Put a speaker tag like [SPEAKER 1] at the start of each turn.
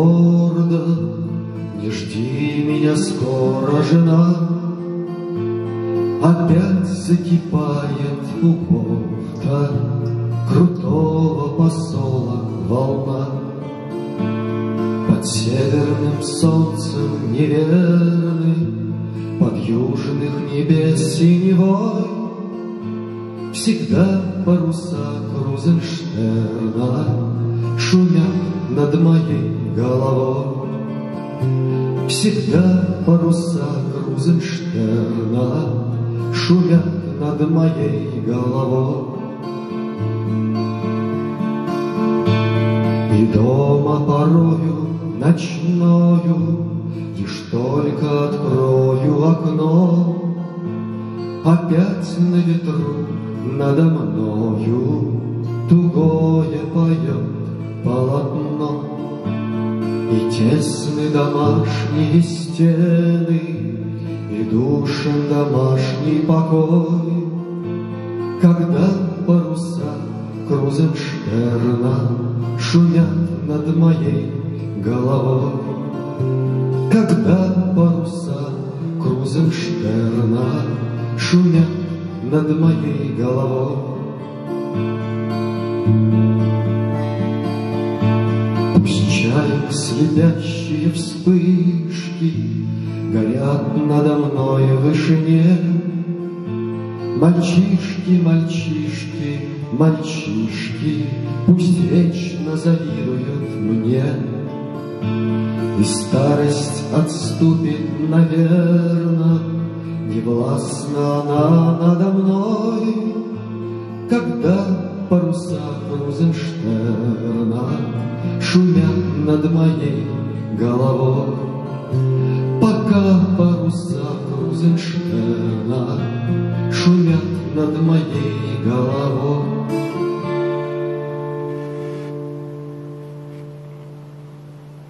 [SPEAKER 1] Георга, не жди меня скоро, жена, Опять закипает у борта Крутого посола волна. Под северным солнцем неверный, Под южных небес синевой, Всегда паруса Крузенштерна Шумят над моей головой. Всегда паруса Крузенштерна Шумят над моей головой. И дома порою ночною Лишь только открою окно, Опять на ветру надо мною Тугое поет полотно. И тесны домашние стены, И душен домашний покой, Когда паруса Крузенштерна Шумят над моей головой. Когда паруса Крузенштерна Шумят над моей головой. Чаек слепящие вспышки Горят надо мной в вышине. Мальчишки, мальчишки, мальчишки, Пусть вечно завидуют мне. И старость отступит, наверно, Не властна она надо мной, над моей головой. Пока паруса Крузенштерна Шумят над моей головой.